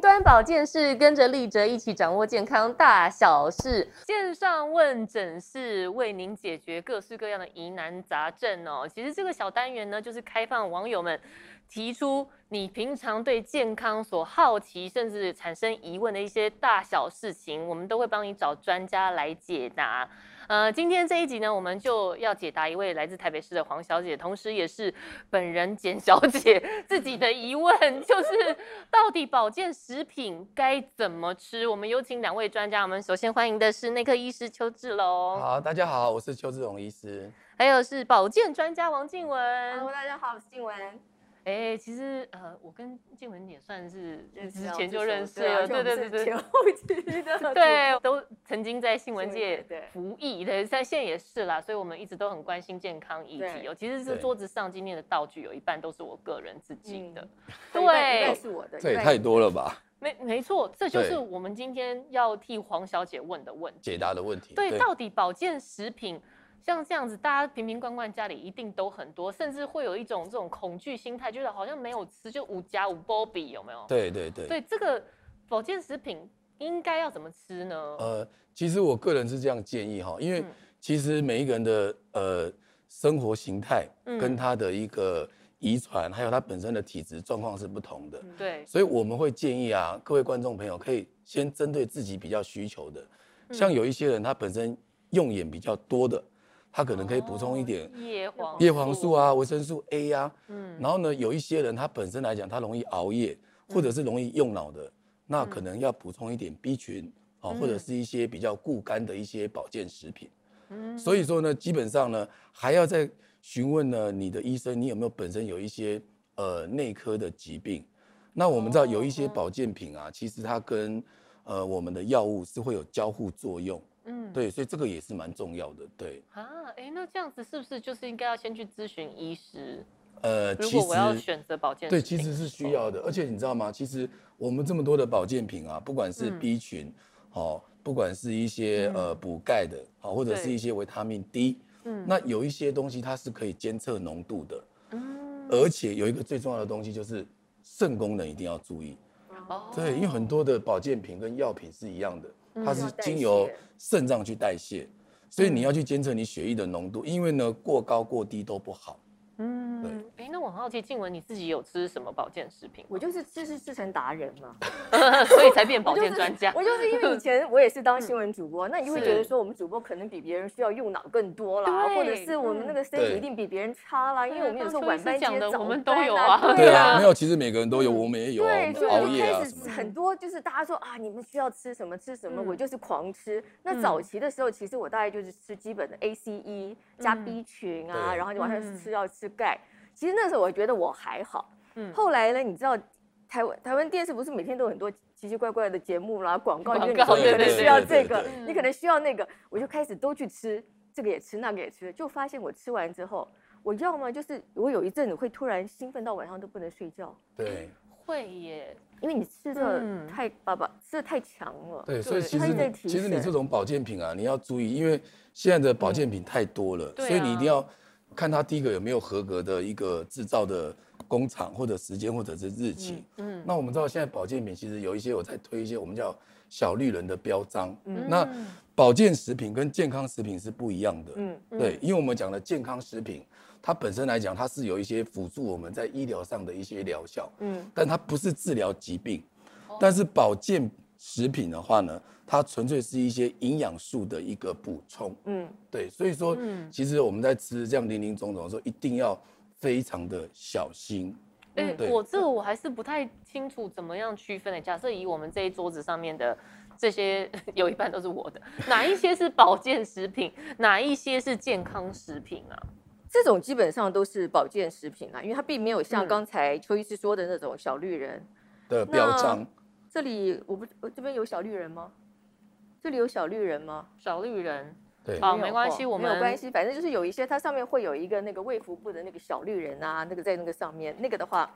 端保健室，跟着立哲一起掌握健康大小事。线上问诊室为您解决各式各样的疑难杂症哦。其实这个小单元呢，就是开放网友们提出你平常对健康所好奇，甚至产生疑问的一些大小事情，我们都会帮你找专家来解答。呃，今天这一集呢，我们就要解答一位来自台北市的黄小姐，同时也是本人简小姐自己的疑问，就是到底保健食品该怎么吃？我们有请两位专家，我们首先欢迎的是内科医师邱志龙。好，大家好，我是邱志龙医师。还有是保健专家王静文。Hello，大家好，我是静雯。哎、欸，其实呃，我跟静文也算是之前就认识了，对对对对，前后期的，对，都曾经在新闻界服役，对，在现在也是啦，所以我们一直都很关心健康议题哦。其实是桌子上今天的道具有一半都是我个人自己的，对，对，是我的，这也太多了吧？没没错，这就是我们今天要替黄小姐问的问题，解答的问题。对，到底保健食品？像这样子，大家瓶瓶罐罐家里一定都很多，甚至会有一种这种恐惧心态，觉得好像没有吃就五加五波比有没有？对对对。对这个保健食品应该要怎么吃呢？呃，其实我个人是这样建议哈，因为其实每一个人的呃生活形态跟他的一个遗传，还有他本身的体质状况是不同的。对。所以我们会建议啊，各位观众朋友可以先针对自己比较需求的，像有一些人他本身用眼比较多的。他可能可以补充一点叶黄叶黄素啊，维生素 A 呀，嗯，然后呢，有一些人他本身来讲，他容易熬夜，或者是容易用脑的，那可能要补充一点 B 群啊，或者是一些比较固肝的一些保健食品。嗯，所以说呢，基本上呢，还要再询问呢你的医生，你有没有本身有一些呃内科的疾病？那我们知道有一些保健品啊，其实它跟呃我们的药物是会有交互作用。嗯，对，所以这个也是蛮重要的，对。啊，哎、欸，那这样子是不是就是应该要先去咨询医师？呃，如果我要选择保健品，对，其实是需要的。而且你知道吗？其实我们这么多的保健品啊，不管是 B 群，好、嗯，不管是一些呃补钙的，好，或者是一些维他命 D，嗯，那有一些东西它是可以监测浓度的，嗯，而且有一个最重要的东西就是肾功能一定要注意，哦，对，因为很多的保健品跟药品是一样的。它是经由肾脏去代谢，所以你要去监测你血液的浓度，因为呢过高过低都不好。那我很好奇，静雯你自己有吃什么保健食品？我就是知识制成达人嘛，所以才变 保健专家。我就是因为以前我也是当新闻主播，那你会觉得说我们主播可能比别人需要用脑更多啦，或者是我们那个身体一定比别人差啦，因为我们有时候晚班接早我们都有啊。对啊，没有，其实每个人都有，我们也有。对，所以我就开始很多就是大家说啊，你们需要吃什么吃什么，我就是狂吃。那早期的时候，其实我大概就是吃基本的 ACE 加 B 群啊，然后就晚上吃要吃钙。其实那时候我觉得我还好，嗯，后来呢，你知道台湾台湾电视不是每天都有很多奇奇怪怪的节目啦，广告，你可能需要这个，你可能需要那个，我就开始都去吃，这个也吃，那个也吃，就发现我吃完之后，我要么就是我有一阵子会突然兴奋到晚上都不能睡觉，对，会耶，因为你吃的太爸爸吃的太强了，对，所以其实其实你这种保健品啊，你要注意，因为现在的保健品太多了，所以你一定要。看他第一个有没有合格的一个制造的工厂或者时间或者是日期。嗯，那我们知道现在保健品其实有一些我在推一些我们叫小绿人的标章。嗯，那保健食品跟健康食品是不一样的。嗯，对，因为我们讲的健康食品，它本身来讲它是有一些辅助我们在医疗上的一些疗效。嗯，但它不是治疗疾病。但是保健食品的话呢，它纯粹是一些营养素的一个补充，嗯，对，所以说，嗯其实我们在吃这样零零总总的时候，一定要非常的小心。哎，我这个我还是不太清楚怎么样区分的。假设以我们这一桌子上面的这些，有一半都是我的，哪一些是保健食品，哪一些是健康食品啊？这种基本上都是保健食品啊，因为它并没有像刚才邱医师说的那种小绿人的标章。这里我不，我这边有小绿人吗？这里有小绿人吗？小绿人，对，好，没关系，我们没有关系，反正就是有一些，它上面会有一个那个卫福部的那个小绿人啊，那个在那个上面，那个的话，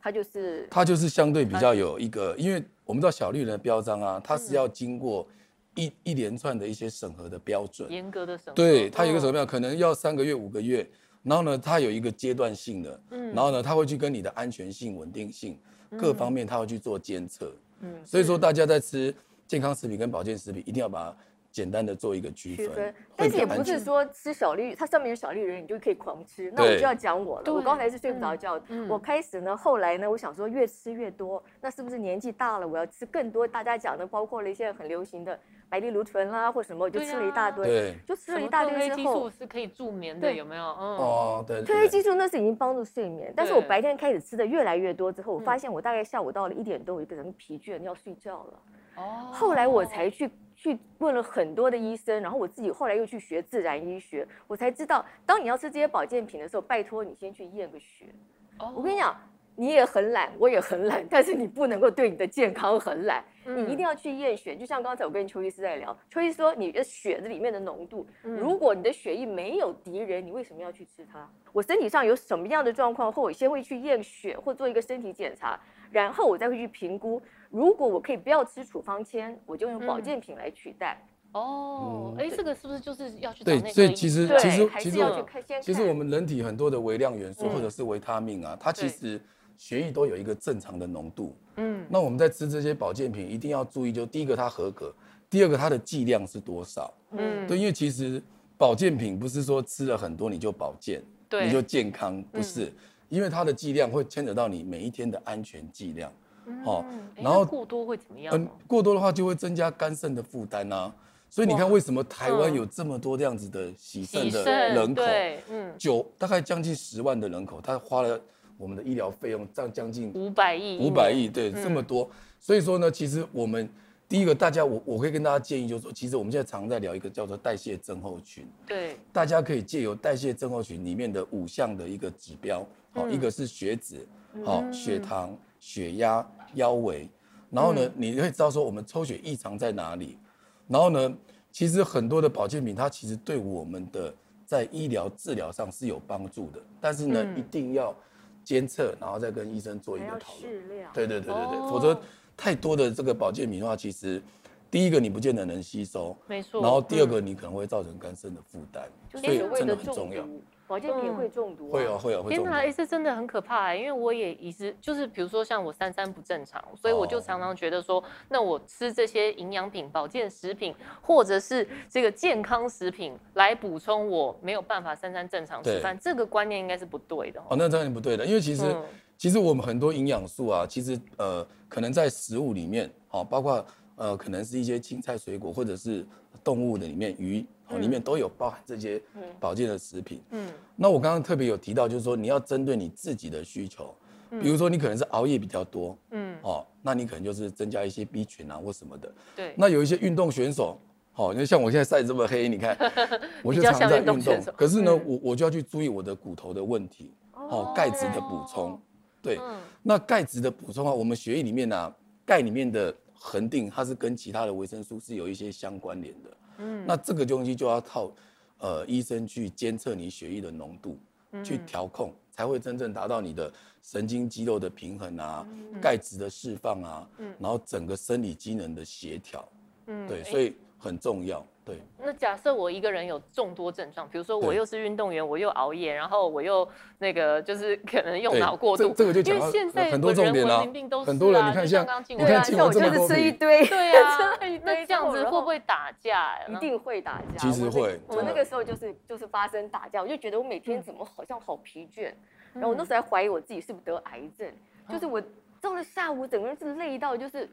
它就是它就是相对比较有一个，因为我们知道小绿人的标章啊，它是要经过一一连串的一些审核的标准，严格的审核，对，它有一个什么样，可能要三个月、五个月，然后呢，它有一个阶段性的，嗯，然后呢，它会去跟你的安全性、稳定性各方面，它会去做监测。嗯，所以说大家在吃健康食品跟保健食品，一定要把。简单的做一个区分，但是也不是说吃小绿，它上面有小绿人，你就可以狂吃。那我就要讲我了，我刚才是睡不着觉，我开始呢，后来呢，我想说越吃越多，那是不是年纪大了，我要吃更多？大家讲的包括了一些很流行的白藜芦醇啦，或什么，我就吃了一大堆，就吃了一大堆之后，是可以助眠的，有没有？嗯，哦，对，褪黑激素那是已经帮助睡眠，但是我白天开始吃的越来越多之后，我发现我大概下午到了一点多，我一个人疲倦要睡觉了。哦，后来我才去。去问了很多的医生，然后我自己后来又去学自然医学，我才知道，当你要吃这些保健品的时候，拜托你先去验个血。Oh. 我跟你讲，你也很懒，我也很懒，但是你不能够对你的健康很懒，你一定要去验血。就像刚才我跟邱医师在聊，邱医师说你的血子里面的浓度，如果你的血液没有敌人，你为什么要去吃它？我身体上有什么样的状况，或我先会去验血或做一个身体检查，然后我再会去评估。如果我可以不要吃处方签，我就用保健品来取代。哦，哎，这个是不是就是要去？对，所以其实其实其实其实我们人体很多的微量元素或者是维他命啊，它其实血液都有一个正常的浓度。嗯，那我们在吃这些保健品一定要注意，就第一个它合格，第二个它的剂量是多少。嗯，对，因为其实保健品不是说吃了很多你就保健，对，你就健康，不是，因为它的剂量会牵扯到你每一天的安全剂量。哦，然后过多会怎么样？嗯，过多的话就会增加肝肾的负担啊。所以你看，为什么台湾有这么多这样子的洗肾的人口？嗯，九大概将近十万的人口，他花了我们的医疗费用占将近五百亿，五百亿，对，这么多。所以说呢，其实我们第一个，大家我我可以跟大家建议，就是说，其实我们现在常在聊一个叫做代谢症候群。对，大家可以借由代谢症候群里面的五项的一个指标，好，一个是血脂，好，血糖。血压、腰围，然后呢，嗯、你会知道说我们抽血异常在哪里，然后呢，其实很多的保健品它其实对我们的在医疗治疗上是有帮助的，但是呢，嗯、一定要监测，然后再跟医生做一个讨论。对对对对对，哦、否则太多的这个保健品的话，其实第一个你不见得能吸收，没错，然后第二个你可能会造成肝肾的负担，嗯、所以真的很重要。保健品会中毒，会啊会啊会。天哪，这真的很可怕哎！因为我也一直就是，比如说像我三三不正常，所以我就常常觉得说，那我吃这些营养品、保健食品，或者是这个健康食品来补充我没有办法三餐正常吃饭，这个观念应该是不对的。哦，那当然不对的，因为其实其实我们很多营养素啊，其实呃可能在食物里面，哦，包括呃可能是一些青菜、水果，或者是动物的里面鱼。里面都有包含这些保健的食品。嗯，那我刚刚特别有提到，就是说你要针对你自己的需求，比如说你可能是熬夜比较多，嗯，哦，那你可能就是增加一些 B 群啊或什么的。对。那有一些运动选手，好，你像我现在晒这么黑，你看，我就常在运动，可是呢，我我就要去注意我的骨头的问题，哦，钙质的补充。对。那钙质的补充啊，我们血液里面呢，钙里面的恒定，它是跟其他的维生素是有一些相关联的。嗯，那这个东西就要靠，呃，医生去监测你血液的浓度，嗯、去调控，才会真正达到你的神经肌肉的平衡啊，嗯、钙质的释放啊，嗯、然后整个生理机能的协调，嗯，对，所以很重要。对，那假设我一个人有众多症状，比如说我又是运动员，我又熬夜，然后我又那个就是可能用脑过度，这个就讲到很多重点啊。很多人你看像你看像我就是 吃一堆，对啊，那这样子会不会打架？一定会打架。其实会，我那个时候就是就是发生打架，我就觉得我每天怎么好像好疲倦，然后我那时候还怀疑我自己是不是得癌症，就是我到了下午整个人是累到就是。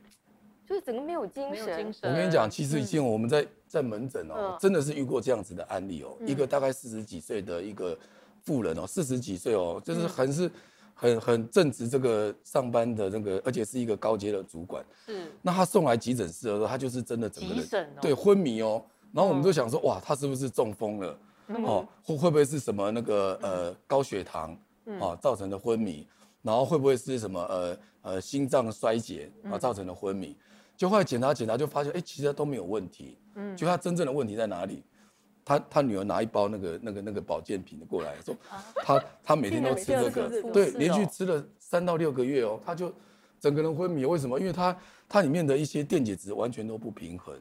就是整个没有精神。我跟你讲，其实以前我们在在门诊哦，真的是遇过这样子的案例哦。一个大概四十几岁的一个妇人哦，四十几岁哦，就是很是很很正直这个上班的那个，而且是一个高阶的主管。是。那他送来急诊室的时候，他就是真的整个人对昏迷哦。然后我们就想说，哇，他是不是中风了？哦，会会不会是什么那个呃高血糖啊造成的昏迷？然后会不会是什么呃呃心脏衰竭啊造成的昏迷？就后来检查检查，就发现哎，其实都没有问题。嗯，就他真正的问题在哪里？他他女儿拿一包那个那个那个保健品过来，说他他 每天都吃这个，对，连续吃了三到六个月哦，他就整个人昏迷。为什么？因为他他里面的一些电解质完全都不平衡。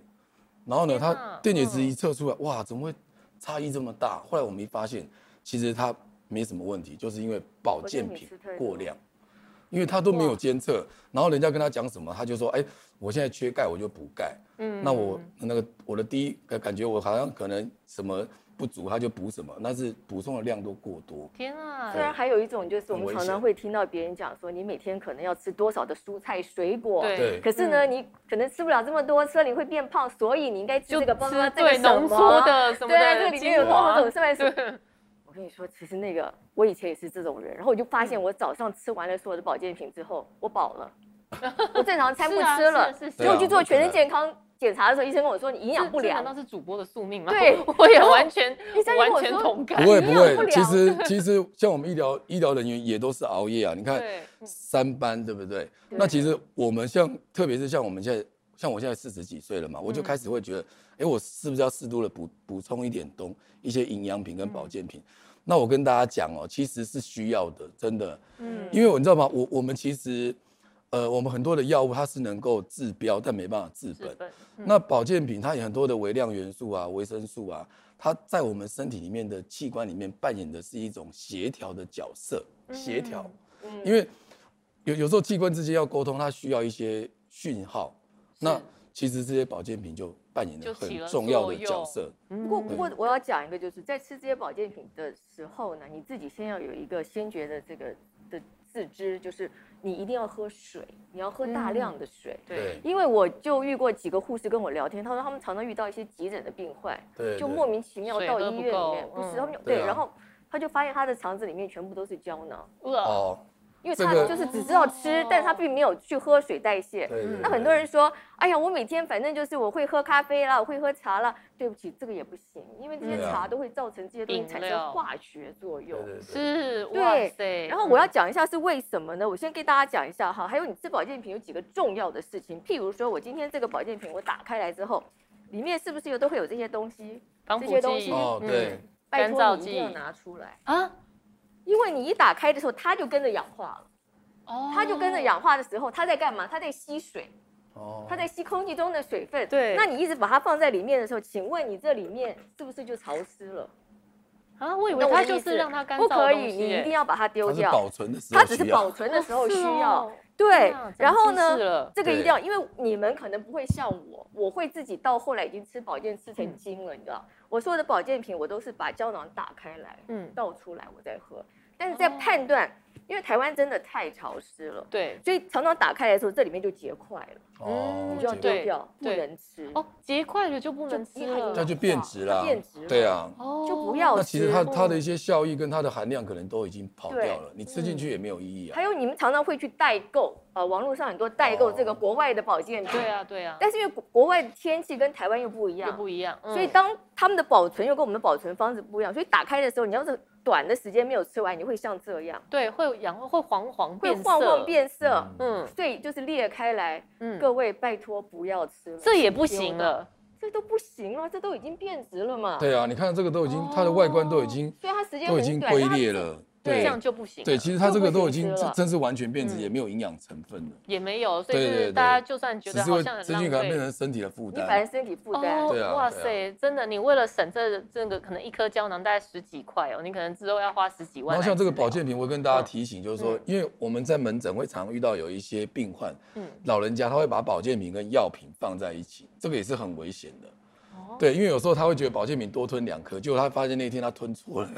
然后呢，他电解质一测出来，哇，怎么会差异这么大？后来我们一发现，其实他没什么问题，就是因为保健品过量。因为他都没有监测，然后人家跟他讲什么，他就说，哎，我现在缺钙，我就补钙。嗯，那我那个我的第一感觉，我好像可能什么。不足，他就补什么，那是补充的量都过多。天啊！虽然还有一种就是我们常常会听到别人讲说，你每天可能要吃多少的蔬菜水果。对。可是呢，你可能吃不了这么多，吃了你会变胖，所以你应该吃这个帮助这个什么？浓缩的什么的？对，这里面有多少种色素？我跟你说，其实那个我以前也是这种人，然后我就发现我早上吃完了所有的保健品之后，我饱了，我正常餐不吃了，所以我去做全身健康。检查的时候，医生跟我说你营养不良，难道是主播的宿命吗？对，我也完全完全同感。不会不会，其实 其实像我们医疗医疗人员也都是熬夜啊。你看三班对不对？那其实我们像特别是像我们现在像我现在四十几岁了嘛，我就开始会觉得，哎，我是不是要适度的补补充一点东一些营养品跟保健品？那我跟大家讲哦，其实是需要的，真的。嗯，因为我你知道吗？我我们其实。呃，我们很多的药物它是能够治标，但没办法治本。嗯、那保健品它有很多的微量元素啊、维生素啊，它在我们身体里面的器官里面扮演的是一种协调的角色。协调，嗯、因为有有时候器官之间要沟通，它需要一些讯号。那其实这些保健品就扮演了很重要的角色。不过，不过我要讲一个，就是在吃这些保健品的时候呢，你自己先要有一个先觉的这个的自知，就是。你一定要喝水，你要喝大量的水。嗯、对，因为我就遇过几个护士跟我聊天，他说他们常常遇到一些急诊的病患，对，就莫名其妙到医院里面，不，不是他们对，然后他就发现他的肠子里面全部都是胶囊。哦。因为他就是只知道吃，但他并没有去喝水代谢。那很多人说，哎呀，我每天反正就是我会喝咖啡啦，我会喝茶啦。对不起，这个也不行，因为这些茶都会造成这些东西产生化学作用。是，哇塞。然后我要讲一下是为什么呢？我先给大家讲一下哈。还有你吃保健品有几个重要的事情，譬如说我今天这个保健品我打开来之后，里面是不是又都会有这些东西？这些东西，对，拜托你一定要拿出来啊。因为你一打开的时候，它就跟着氧化了。哦，它就跟着氧化的时候，它在干嘛？它在吸水。哦，它在吸空气中的水分。对，那你一直把它放在里面的时候，请问你这里面是不是就潮湿了？啊，我以为它就是让它干燥。不可以，你一定要把它丢掉。保存的时候，它只是保存的时候需要。对，然后呢，这个一定要，因为你们可能不会像我，我会自己到后来已经吃保健吃成精了，你知道？我所有的保健品，我都是把胶囊打开来，嗯，倒出来我再喝。但是在判断。因为台湾真的太潮湿了，对，所以常常打开来的时候，这里面就结块了，哦，你就要丢掉，不能吃。哦，结块了就不能吃了，那就变质了，变质了，对啊，就不要吃。那其实它它的一些效益跟它的含量可能都已经跑掉了，你吃进去也没有意义啊。还有你们常常会去代购呃，网络上很多代购这个国外的保健品，对啊对啊。但是因为国外的天气跟台湾又不一样，又不一样，所以当他们的保存又跟我们的保存方式不一样，所以打开的时候你要是。短的时间没有吃完，你会像这样，对，会氧化，会黄黄变色，会黄黄变色，嗯，所以就是裂开来，嗯，各位拜托不要吃了，这也不行了，这都不行了，这都已经变质了嘛。对啊，你看这个都已经，它的外观都已经，所以它时间都已经龟裂了。对，这样就不行。对，其实它这个都已经真是完全变质，也没有营养成分了，也没有。所以大家就算觉得好像很浪费，可能变成身体的负担。反正身体负担。对啊。哇塞，真的，你为了省这这个可能一颗胶囊大概十几块哦，你可能之后要花十几万。然后像这个保健品，我会跟大家提醒，就是说，因为我们在门诊会常遇到有一些病患，嗯，老人家他会把保健品跟药品放在一起，这个也是很危险的。对，因为有时候他会觉得保健品多吞两颗，结果他发现那天他吞错了，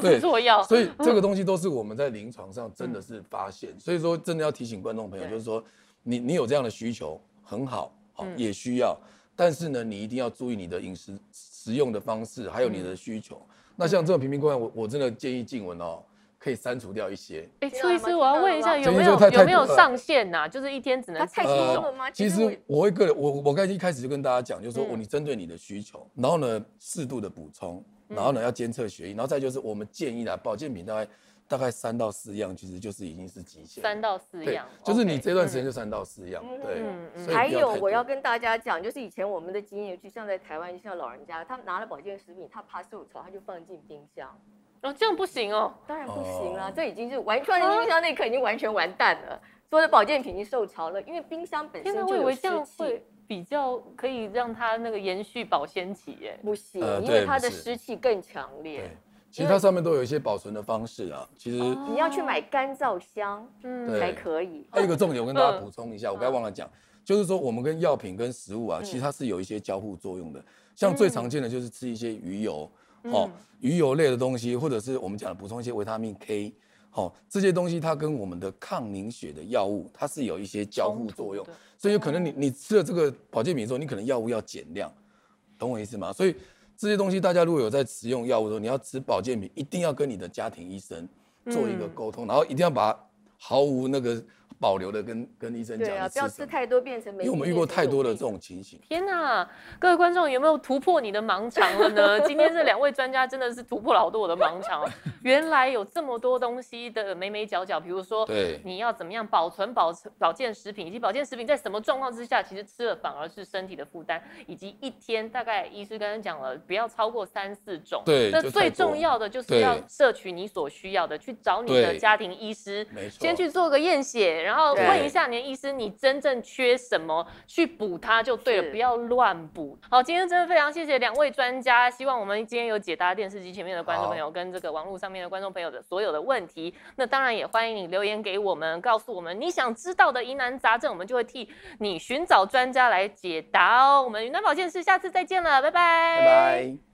对，吃错药。所以这个东西都是我们在临床上真的是发现，所以说真的要提醒观众朋友，就是说你你有这样的需求很好，好也需要，但是呢，你一定要注意你的饮食食用的方式，还有你的需求。那像这种瓶瓶罐罐，我我真的建议静文哦。可以删除掉一些。哎，崔医师，我要问一下，有没有有没有上限呐？就是一天只能太多了吗？其实我会个人，我我刚才一开始就跟大家讲，就是说我你针对你的需求，然后呢适度的补充，然后呢要监测血液，然后再就是我们建议的保健品大概大概三到四样，其实就是已经是极限。三到四样，就是你这段时间就三到四样。对，还有我要跟大家讲，就是以前我们的经验，就像在台湾，就像老人家，他拿了保健食品，他怕受潮，他就放进冰箱。哦，这样不行哦，当然不行啦，这已经是完全冰箱那颗已经完全完蛋了，所有的保健品已经受潮了，因为冰箱本身就有湿气，比较可以让它那个延续保鲜期耶。不行，因为它的湿气更强烈。其实它上面都有一些保存的方式啊。其实你要去买干燥箱，嗯，才可以。还有一个重点，我跟大家补充一下，我刚才忘了讲，就是说我们跟药品跟食物啊，其实它是有一些交互作用的。像最常见的就是吃一些鱼油，哦，鱼油类的东西，或者是我们讲的补充一些维他命 K，好，这些东西它跟我们的抗凝血的药物，它是有一些交互作用，所以有可能你你吃了这个保健品之后，你可能药物要减量，懂我意思吗？所以。这些东西，大家如果有在使用药物的时候，你要吃保健品，一定要跟你的家庭医生做一个沟通，然后一定要把毫无那个。保留的跟跟医生讲，对啊，不要吃太多变成没。因为我们遇过太多的这种情形。天哪，各位观众有没有突破你的盲肠了呢？今天这两位专家真的是突破了好多我的盲肠。原来有这么多东西的眉眉角角，比如说，对，你要怎么样保存保保健食品，以及保健食品在什么状况之下，其实吃了反而是身体的负担，以及一天大概医师刚刚讲了，不要超过三四种。对，那最重要的就是要摄取你所需要的，去找你的家庭医师，没错，先去做个验血，然后问一下年医师，你真正缺什么，去补它就对了，不要乱补。好，今天真的非常谢谢两位专家，希望我们今天有解答电视机前面的观众朋友跟这个网络上面的观众朋友的所有的问题。那当然也欢迎你留言给我们，告诉我们你想知道的疑难杂症，我们就会替你寻找专家来解答哦。我们云南保健室下次再见了，拜拜。拜拜。